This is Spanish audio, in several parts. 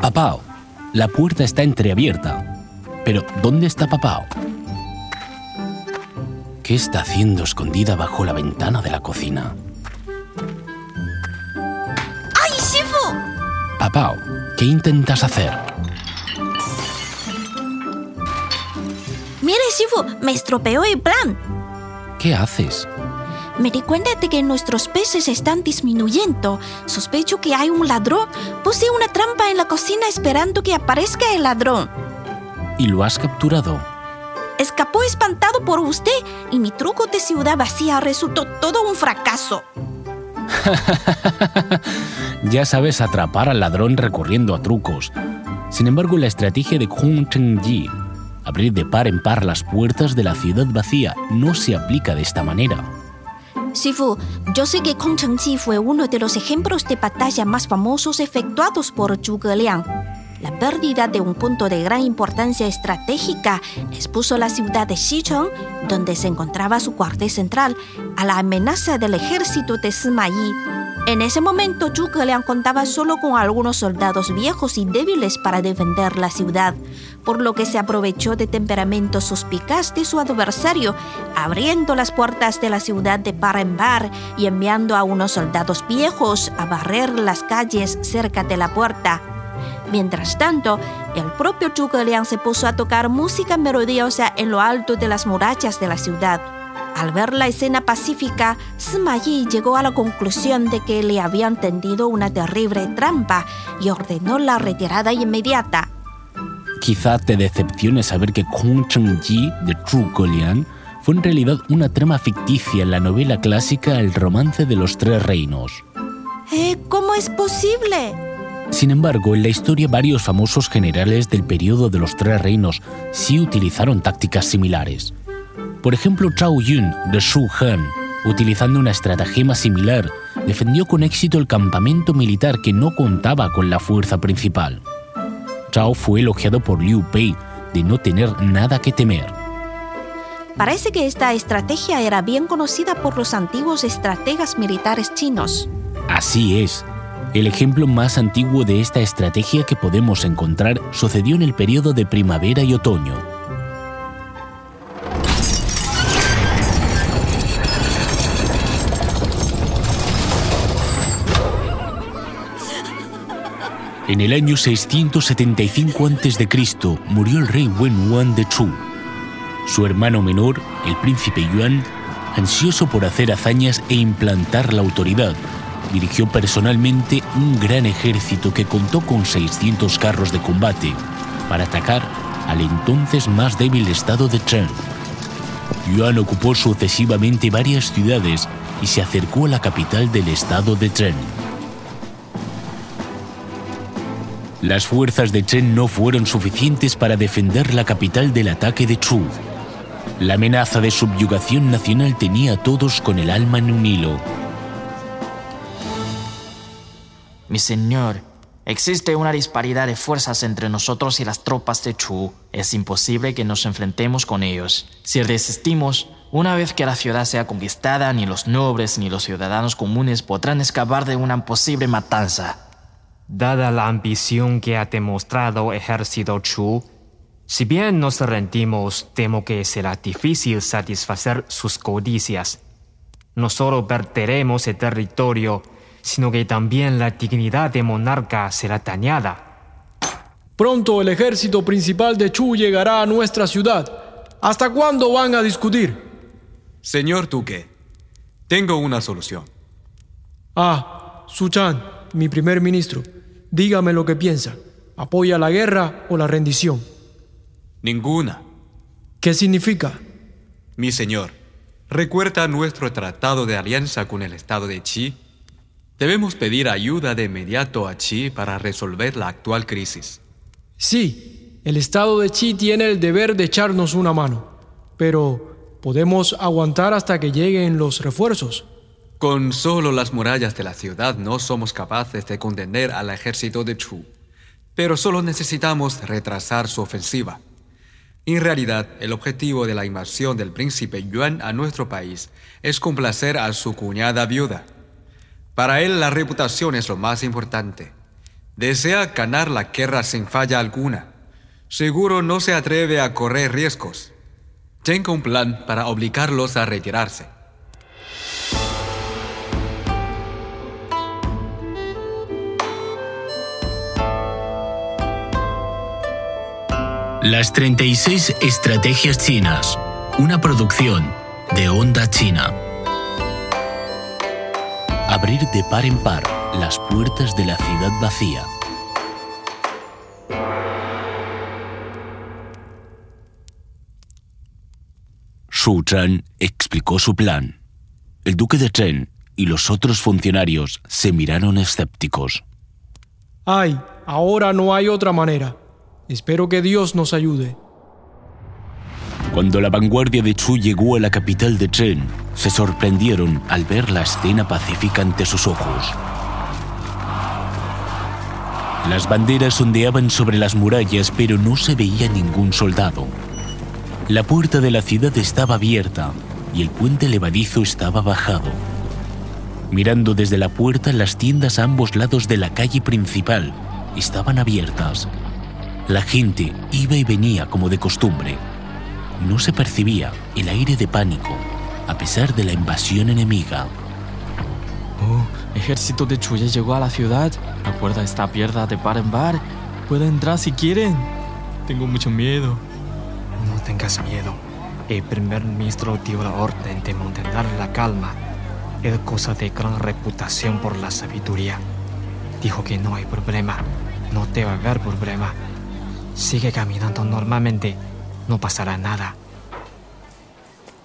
Papao, la puerta está entreabierta. Pero, ¿dónde está Papao? ¿Qué está haciendo escondida bajo la ventana de la cocina? ¡Ay, Shifu! Papao, ¿qué intentas hacer? Mire, Shifu, me estropeó el plan. ¿Qué haces? Me di cuenta de que nuestros peces están disminuyendo. Sospecho que hay un ladrón. Puse una trampa en la cocina esperando que aparezca el ladrón. ¿Y lo has capturado? Escapó espantado por usted y mi truco de ciudad vacía resultó todo un fracaso. ya sabes atrapar al ladrón recurriendo a trucos. Sin embargo, la estrategia de Kung Cheng-ji, abrir de par en par las puertas de la ciudad vacía, no se aplica de esta manera. Sifu, yo sé que Kong Cheng-ji fue uno de los ejemplos de batalla más famosos efectuados por Zhuge Liang. La pérdida de un punto de gran importancia estratégica expuso la ciudad de Xicheng, donde se encontraba su cuartel central, a la amenaza del ejército de Sima Yi. En ese momento, Zhuge contaba solo con algunos soldados viejos y débiles para defender la ciudad, por lo que se aprovechó de temperamento suspicaz de su adversario, abriendo las puertas de la ciudad de par en par y enviando a unos soldados viejos a barrer las calles cerca de la puerta. Mientras tanto, el propio Zhuge se puso a tocar música melodiosa en lo alto de las murallas de la ciudad. Al ver la escena pacífica, Sima Yi llegó a la conclusión de que le habían tendido una terrible trampa y ordenó la retirada inmediata. Quizá te decepcione saber que Kong Cheng-ji de Zhuge Liang fue en realidad una trama ficticia en la novela clásica El romance de los tres reinos. ¿Eh? ¿Cómo es posible? Sin embargo, en la historia varios famosos generales del periodo de los Tres Reinos sí utilizaron tácticas similares. Por ejemplo, Zhao Yun de Shu Han, utilizando una estratagema similar, defendió con éxito el campamento militar que no contaba con la fuerza principal. Zhao fue elogiado por Liu Pei de no tener nada que temer. Parece que esta estrategia era bien conocida por los antiguos estrategas militares chinos. Así es, el ejemplo más antiguo de esta estrategia que podemos encontrar sucedió en el periodo de primavera y otoño. En el año 675 a.C. murió el rey Wen Yuan de Chu. Su hermano menor, el príncipe Yuan, ansioso por hacer hazañas e implantar la autoridad, dirigió personalmente un gran ejército que contó con 600 carros de combate para atacar al entonces más débil estado de Chen. Yuan ocupó sucesivamente varias ciudades y se acercó a la capital del estado de Chen. Las fuerzas de Chen no fueron suficientes para defender la capital del ataque de Chu. La amenaza de subyugación nacional tenía a todos con el alma en un hilo. Mi señor, existe una disparidad de fuerzas entre nosotros y las tropas de Chu. Es imposible que nos enfrentemos con ellos. Si resistimos, una vez que la ciudad sea conquistada, ni los nobles ni los ciudadanos comunes podrán escapar de una posible matanza. Dada la ambición que ha demostrado ejército Chu, si bien nos rendimos, temo que será difícil satisfacer sus codicias. No solo perderemos el territorio, sino que también la dignidad de monarca será dañada. Pronto el ejército principal de Chu llegará a nuestra ciudad. ¿Hasta cuándo van a discutir? Señor Duque, tengo una solución. Ah, Suchan, mi primer ministro, dígame lo que piensa. ¿Apoya la guerra o la rendición? Ninguna. ¿Qué significa? Mi señor, ¿recuerda nuestro tratado de alianza con el estado de Qi? Debemos pedir ayuda de inmediato a Qi para resolver la actual crisis. Sí, el estado de Qi tiene el deber de echarnos una mano, pero podemos aguantar hasta que lleguen los refuerzos. Con solo las murallas de la ciudad no somos capaces de contener al ejército de Chu, pero solo necesitamos retrasar su ofensiva. En realidad, el objetivo de la invasión del príncipe Yuan a nuestro país es complacer a su cuñada viuda. Para él la reputación es lo más importante. Desea ganar la guerra sin falla alguna. Seguro no se atreve a correr riesgos. Tengo un plan para obligarlos a retirarse. Las 36 Estrategias Chinas, una producción de Onda China. Abrir de par en par las puertas de la ciudad vacía. Su Zhan explicó su plan. El duque de Chen y los otros funcionarios se miraron escépticos. Ay, ahora no hay otra manera. Espero que Dios nos ayude. Cuando la vanguardia de Chu llegó a la capital de Chen, se sorprendieron al ver la escena pacífica ante sus ojos. Las banderas ondeaban sobre las murallas, pero no se veía ningún soldado. La puerta de la ciudad estaba abierta y el puente levadizo estaba bajado. Mirando desde la puerta, las tiendas a ambos lados de la calle principal estaban abiertas. La gente iba y venía como de costumbre. No se percibía el aire de pánico, a pesar de la invasión enemiga. Oh, ejército de Chu ya llegó a la ciudad. La puerta está abierta de par en par. Pueden entrar si quieren. Tengo mucho miedo. No tengas miedo. El primer ministro dio la orden de mantener la calma. Es cosa de gran reputación por la sabiduría. Dijo que no hay problema. No te va a haber problema. Sigue caminando normalmente. No pasará nada.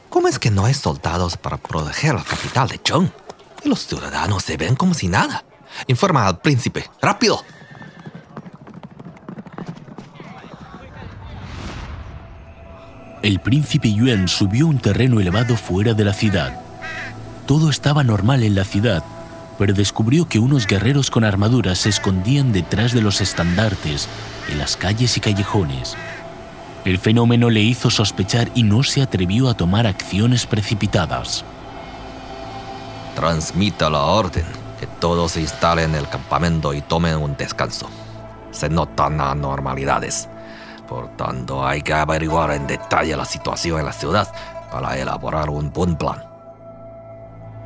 ¿Cómo es que no hay soldados para proteger la capital de Zhong? Y los ciudadanos se ven como si nada. Informa al príncipe. ¡Rápido! El príncipe Yuan subió a un terreno elevado fuera de la ciudad. Todo estaba normal en la ciudad, pero descubrió que unos guerreros con armaduras se escondían detrás de los estandartes en las calles y callejones. El fenómeno le hizo sospechar y no se atrevió a tomar acciones precipitadas. Transmita la orden que todos se instalen en el campamento y tomen un descanso. Se notan anormalidades. Por tanto, hay que averiguar en detalle la situación en la ciudad para elaborar un buen plan.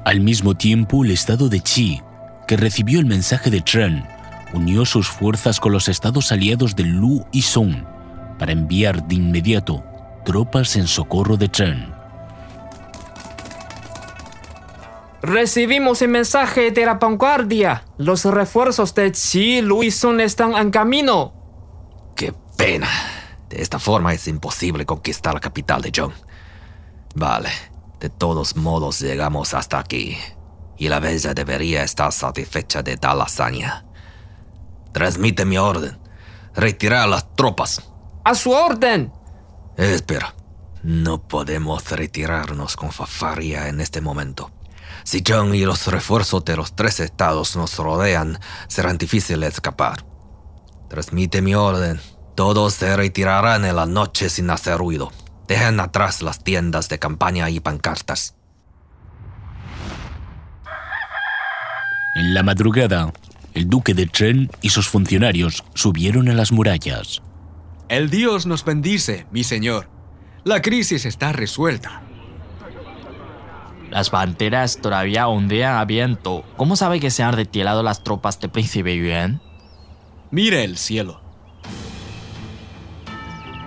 Al mismo tiempo, el estado de Qi, que recibió el mensaje de Tren, unió sus fuerzas con los estados aliados de Lu y Song para enviar de inmediato tropas en socorro de Tren. Recibimos el mensaje de la vanguardia. Los refuerzos de Qi Lu y Sun están en camino. ¡Qué pena! De esta forma es imposible conquistar la capital de Zhong. Vale, de todos modos llegamos hasta aquí. Y la bella debería estar satisfecha de tal hazaña. Transmite mi orden. Retirar las tropas. ¡A su orden! Espera. No podemos retirarnos con fafaria en este momento. Si John y los refuerzos de los tres estados nos rodean, será difícil escapar. Transmite mi orden. Todos se retirarán en la noche sin hacer ruido. Dejen atrás las tiendas de campaña y pancartas. En la madrugada, el duque de Chen y sus funcionarios subieron a las murallas. El Dios nos bendice, mi señor. La crisis está resuelta. Las banderas todavía ondean a viento. ¿Cómo sabe que se han retirado las tropas del príncipe Yuan? Mire el cielo.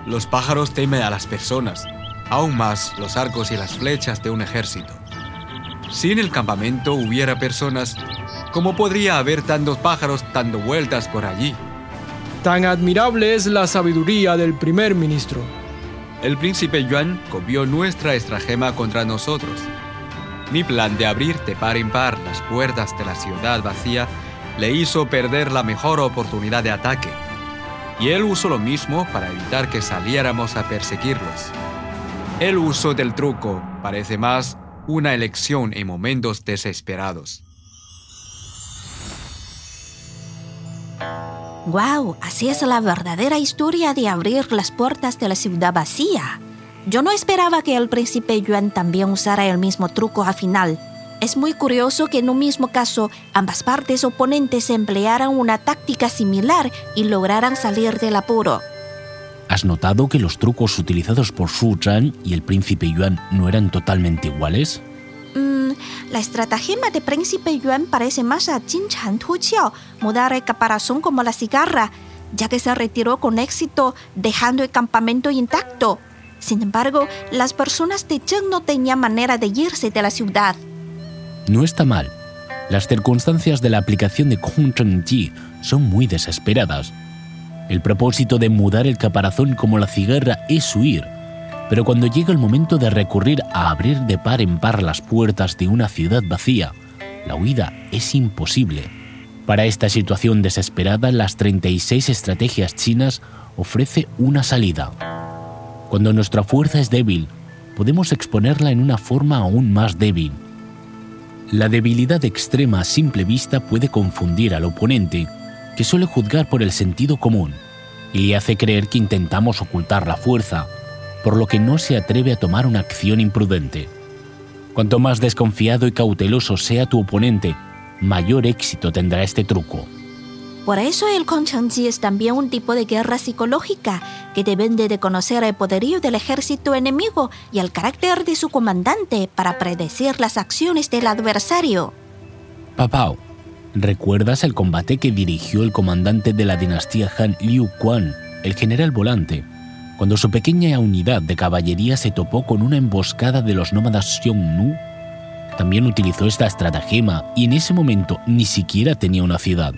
Los pájaros temen a las personas, aún más los arcos y las flechas de un ejército. Si en el campamento hubiera personas, ¿cómo podría haber tantos pájaros dando vueltas por allí? Tan admirable es la sabiduría del primer ministro. El príncipe Yuan copió nuestra estratagema contra nosotros. Mi plan de abrir de par en par las puertas de la ciudad vacía le hizo perder la mejor oportunidad de ataque. Y él usó lo mismo para evitar que saliéramos a perseguirlos. El uso del truco parece más una elección en momentos desesperados. ¡Wow! Así es la verdadera historia de abrir las puertas de la ciudad vacía. Yo no esperaba que el príncipe Yuan también usara el mismo truco al final. Es muy curioso que en un mismo caso ambas partes oponentes emplearan una táctica similar y lograran salir del apuro. ¿Has notado que los trucos utilizados por Su Zhan y el príncipe Yuan no eran totalmente iguales? La estratagema de príncipe Yuan parece más a Jin Chan Tu Qiao, mudar el caparazón como la cigarra, ya que se retiró con éxito dejando el campamento intacto. Sin embargo, las personas de Zheng no tenían manera de irse de la ciudad. No está mal. Las circunstancias de la aplicación de Kong Ji son muy desesperadas. El propósito de mudar el caparazón como la cigarra es huir, pero cuando llega el momento de recurrir a abrir de par en par las puertas de una ciudad vacía, la huida es imposible. Para esta situación desesperada, las 36 estrategias chinas ofrece una salida. Cuando nuestra fuerza es débil, podemos exponerla en una forma aún más débil. La debilidad extrema a simple vista puede confundir al oponente, que suele juzgar por el sentido común, y le hace creer que intentamos ocultar la fuerza, por lo que no se atreve a tomar una acción imprudente. Cuanto más desconfiado y cauteloso sea tu oponente, mayor éxito tendrá este truco. Por eso el Ji es también un tipo de guerra psicológica que depende de conocer el poderío del ejército enemigo y el carácter de su comandante para predecir las acciones del adversario. Papao, ¿recuerdas el combate que dirigió el comandante de la dinastía Han Liu Quan, el general volante, cuando su pequeña unidad de caballería se topó con una emboscada de los nómadas Xiongnu? También utilizó esta estratagema y en ese momento ni siquiera tenía una ciudad.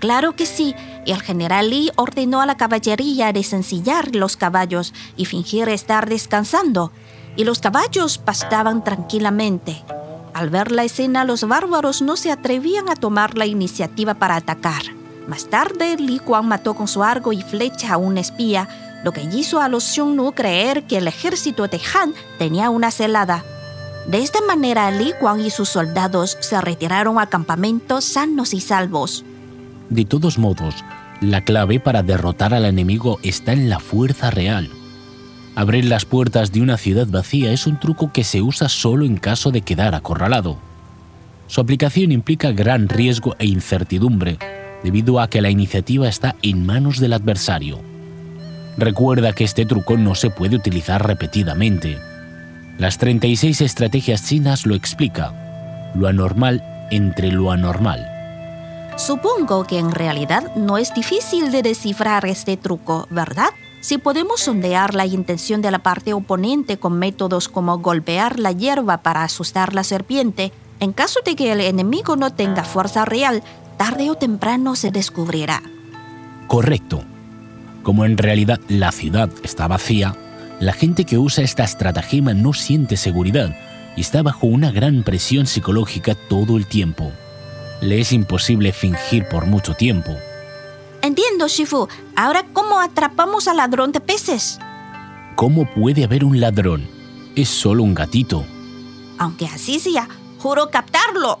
Claro que sí, y el general Li ordenó a la caballería desencillar los caballos y fingir estar descansando, y los caballos pastaban tranquilamente. Al ver la escena, los bárbaros no se atrevían a tomar la iniciativa para atacar. Más tarde, Li Kuan mató con su arco y flecha a un espía, lo que hizo a los Xiongnu creer que el ejército de Han tenía una celada. De esta manera, Li Kuan y sus soldados se retiraron al campamento sanos y salvos. De todos modos, la clave para derrotar al enemigo está en la fuerza real. Abrir las puertas de una ciudad vacía es un truco que se usa solo en caso de quedar acorralado. Su aplicación implica gran riesgo e incertidumbre, debido a que la iniciativa está en manos del adversario. Recuerda que este truco no se puede utilizar repetidamente. Las 36 estrategias chinas lo explica, lo anormal entre lo anormal. Supongo que en realidad no es difícil de descifrar este truco, ¿verdad? Si podemos sondear la intención de la parte oponente con métodos como golpear la hierba para asustar la serpiente, en caso de que el enemigo no tenga fuerza real, tarde o temprano se descubrirá. Correcto. Como en realidad la ciudad está vacía, la gente que usa esta estratagema no siente seguridad y está bajo una gran presión psicológica todo el tiempo le es imposible fingir por mucho tiempo. Entiendo, Shifu. Ahora, ¿cómo atrapamos al ladrón de peces? ¿Cómo puede haber un ladrón? Es solo un gatito. Aunque así sea, juro captarlo.